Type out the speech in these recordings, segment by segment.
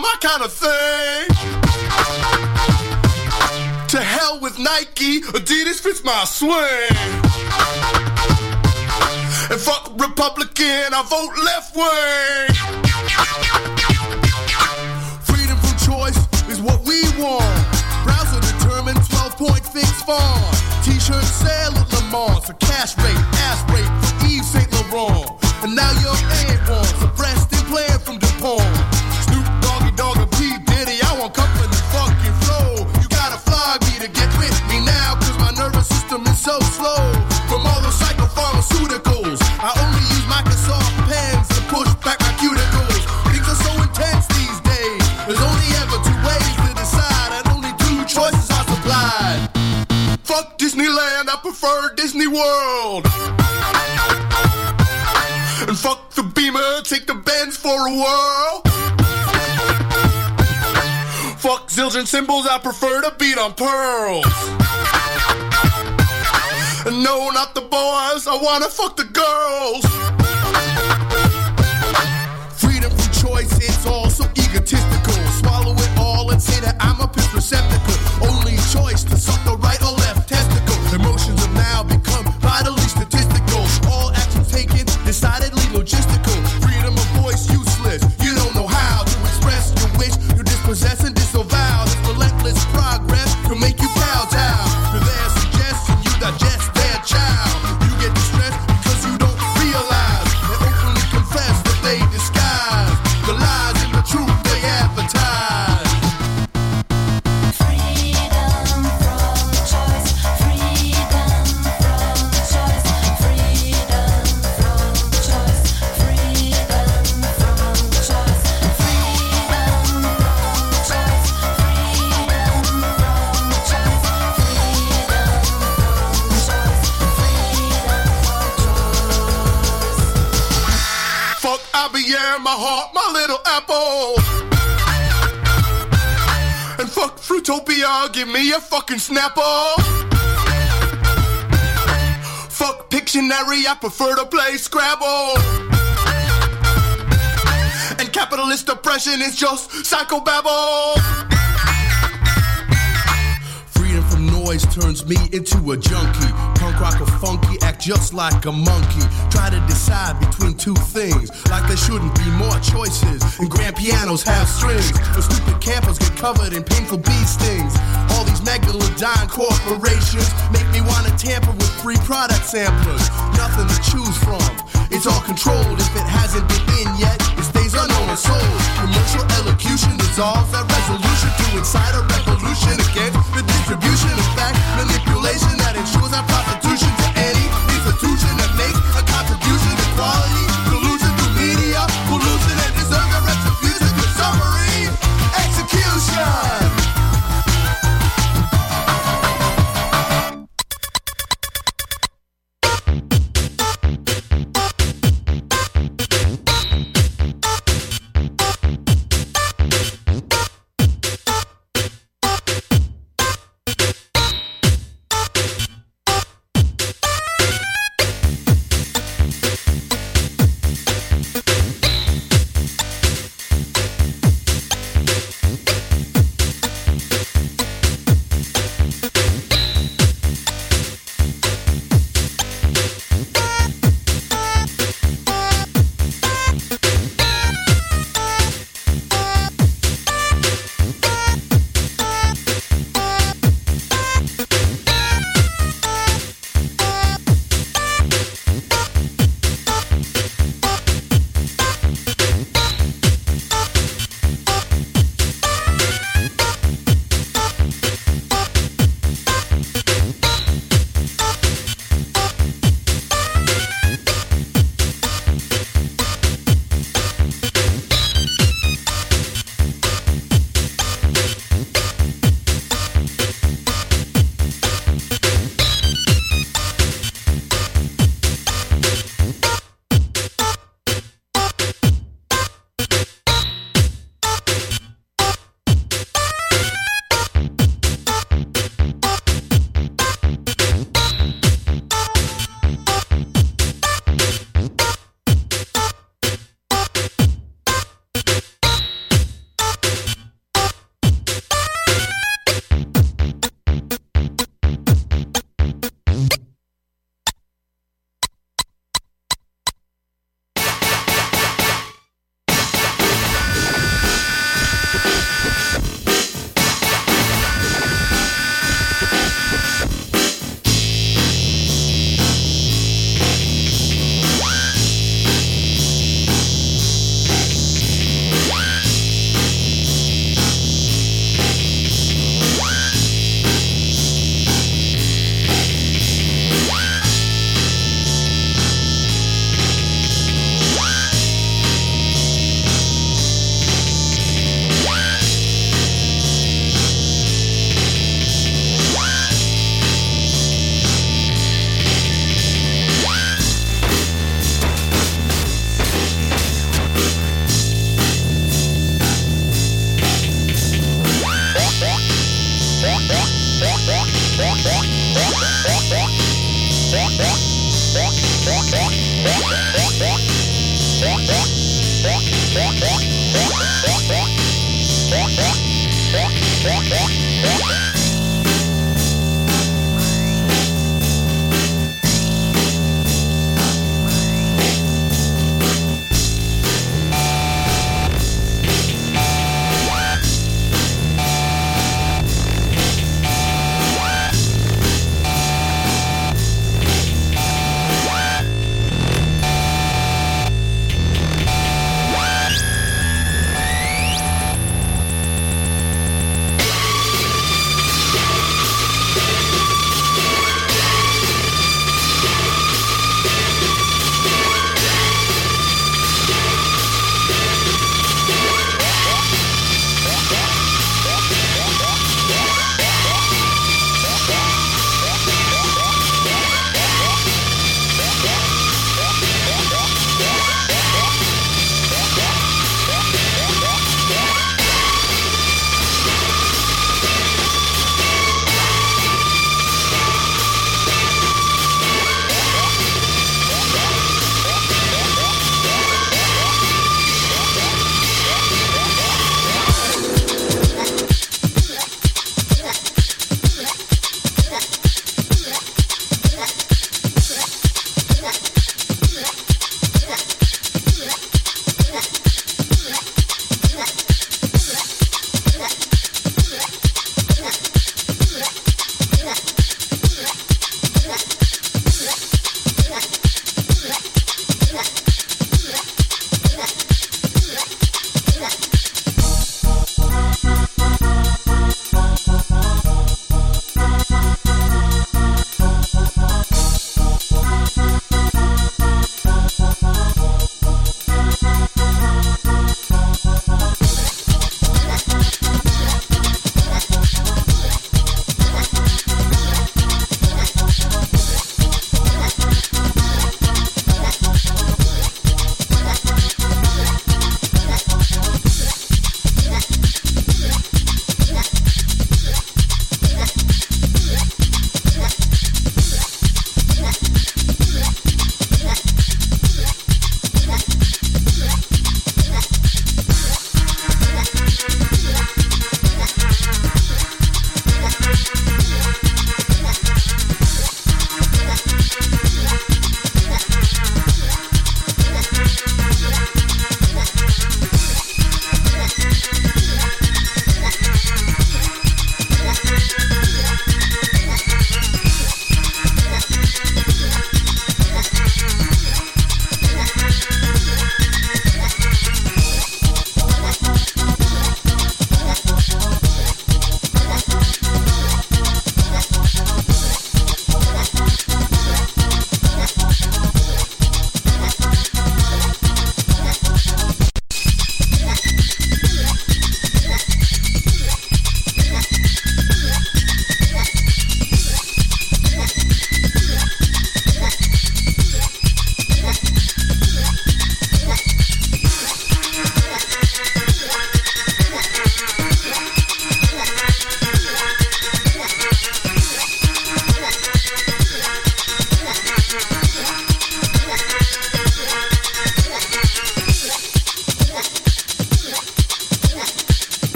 my kind of thing. To hell with Nike, Adidas fits my swing. And fuck Republican, I vote left wing. Freedom from choice is what we want. Browser determined 12 point fix fall. T-shirt sale at Lamar's, a cash rate, ass rate, Yves Saint Laurent. And now you're A1. Prefer Disney World. And fuck the beamer, take the Benz for a whirl. Fuck zildjian cymbals, I prefer to beat on pearls. And no, not the boys, I wanna fuck the girls. Freedom from choice, it's all so egotistical. Swallow it all and say that I'm a piss receptacle. Only choice to suck the right Fruitopia, give me a fucking Snapple. Fuck Pictionary, I prefer to play Scrabble. And capitalist oppression is just psychobabble. Freedom from noise turns me into a junkie. Punk rock or funky, just like a monkey. Try to decide between two things, like there shouldn't be more choices. And grand pianos have strings. The stupid campers get covered in painful bee stings. All these megalodon corporations make me want to tamper with free product samplers. Nothing to choose from. It's all controlled. If it hasn't been in yet, it stays unknown and sold. Commercial elocution dissolves that resolution to incite a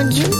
entendu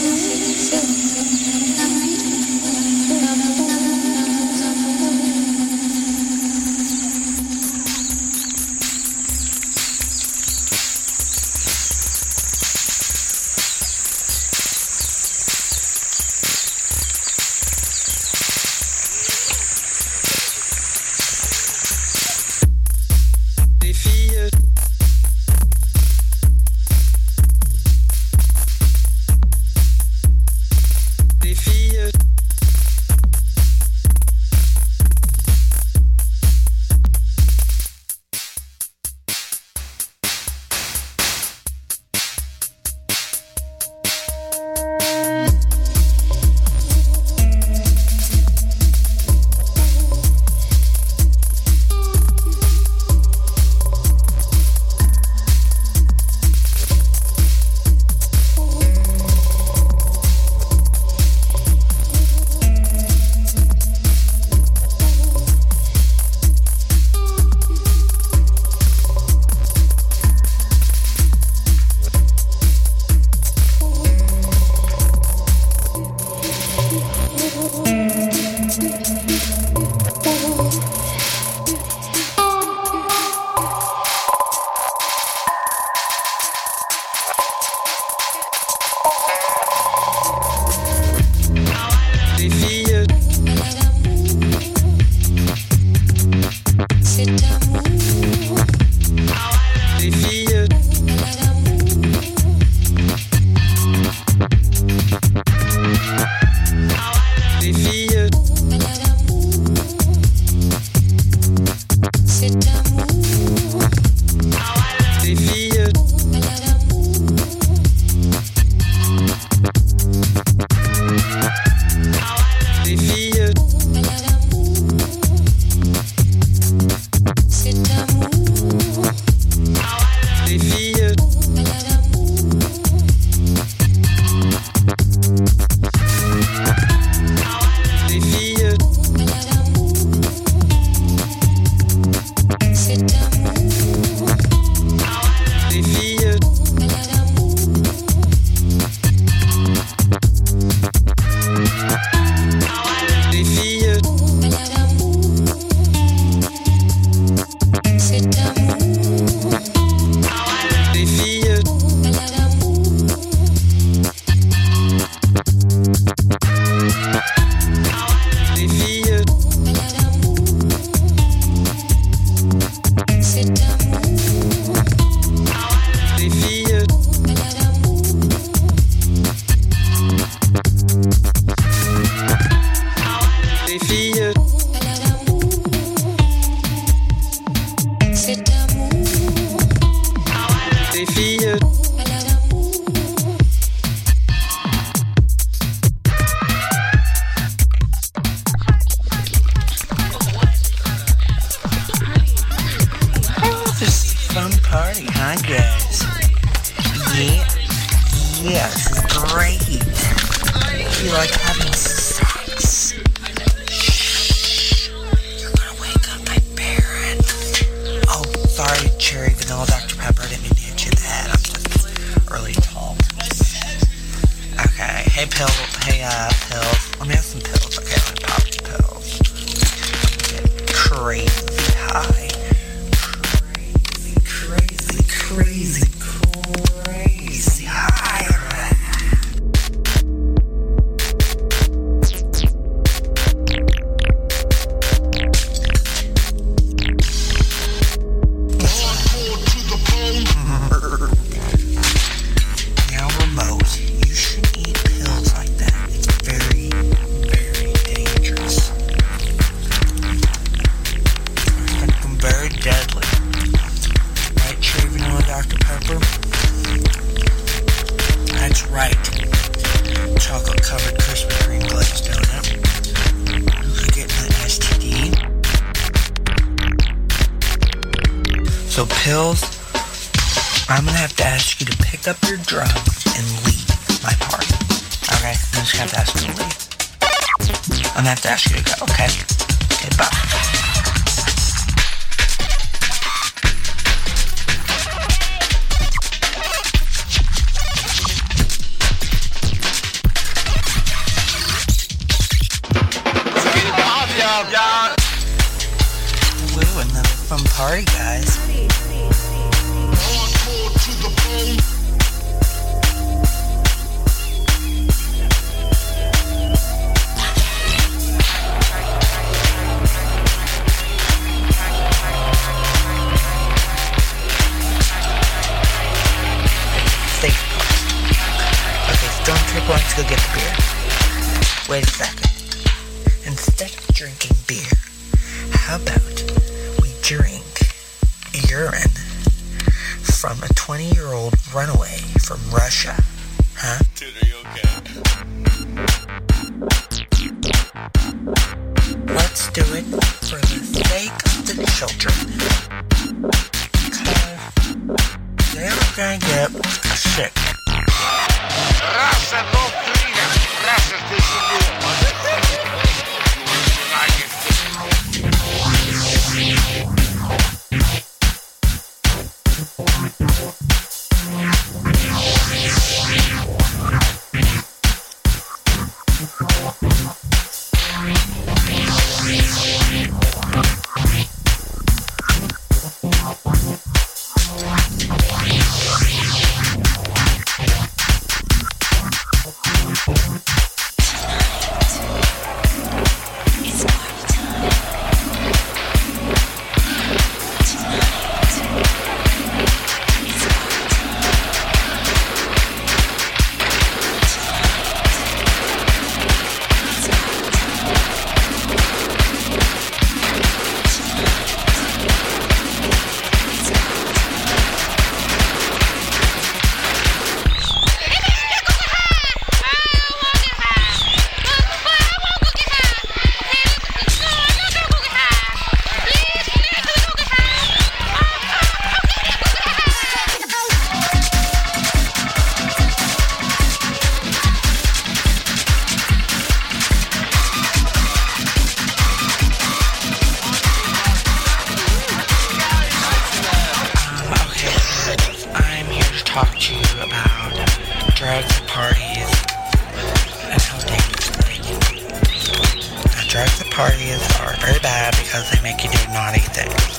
go get the beer. Wait a second. Instead of drinking beer, how about we drink urine from a 20 year old runaway from Russia? Huh? Dude, are you okay? Let's do it for the sake of the children. Cause they're gonna get sick. Russia, assassins this year. Music.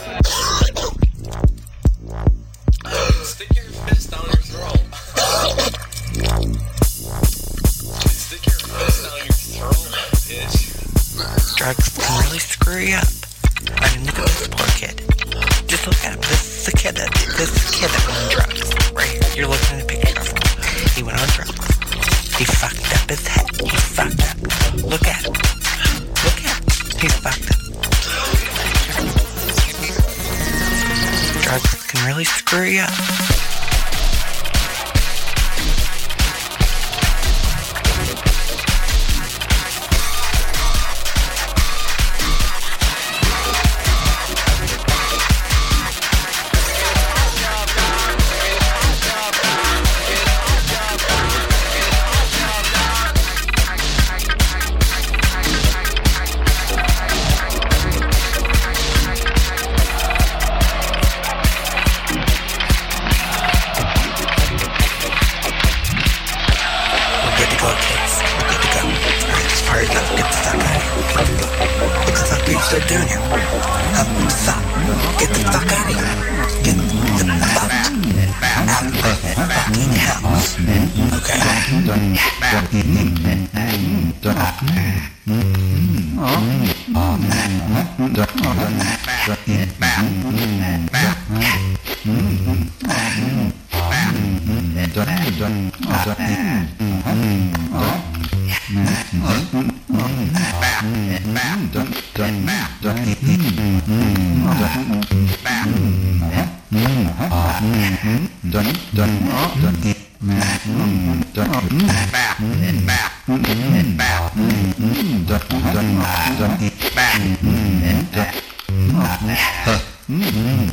Huh. Mm-hmm.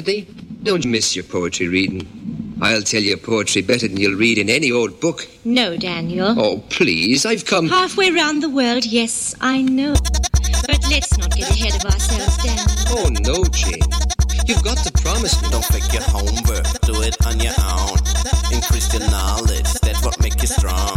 Saturday, don't miss your poetry reading. I'll tell you poetry better than you'll read in any old book. No, Daniel. Oh, please, I've come. Halfway round the world, yes, I know. But let's not get ahead of ourselves, Daniel. Oh, no, Jane. You've got to promise me. Don't make your homework, do it on your own. Increase your knowledge, that's what makes you strong.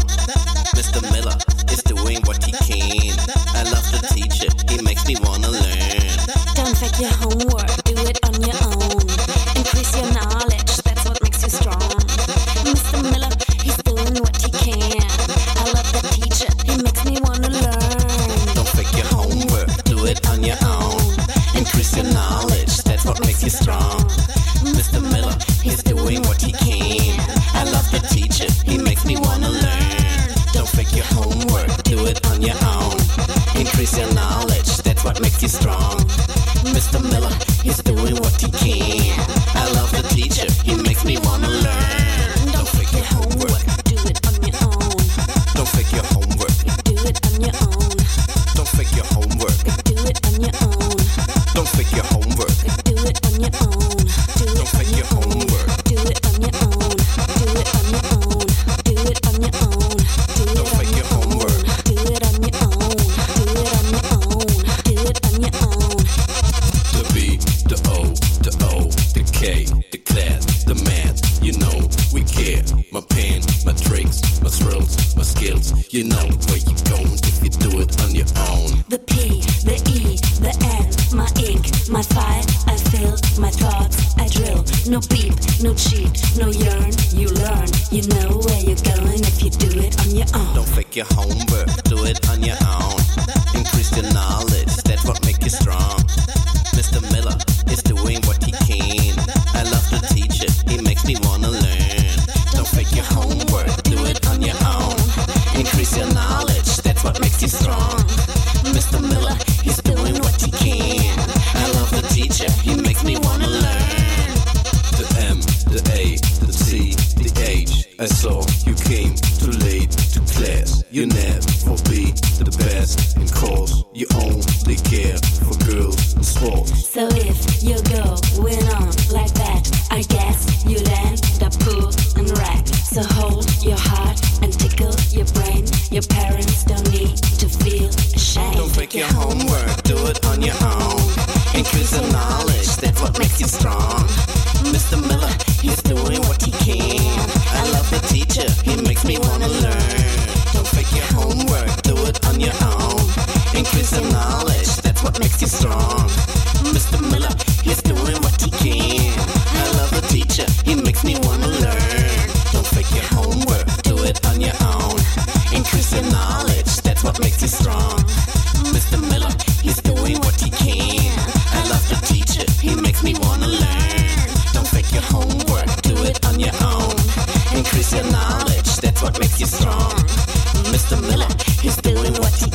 The class, the math, you know, we care. My pen, my tricks, my thrills, my skills, you know where you go.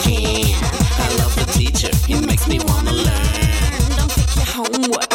can. I love the teacher, he makes me wanna learn. Don't take your homework.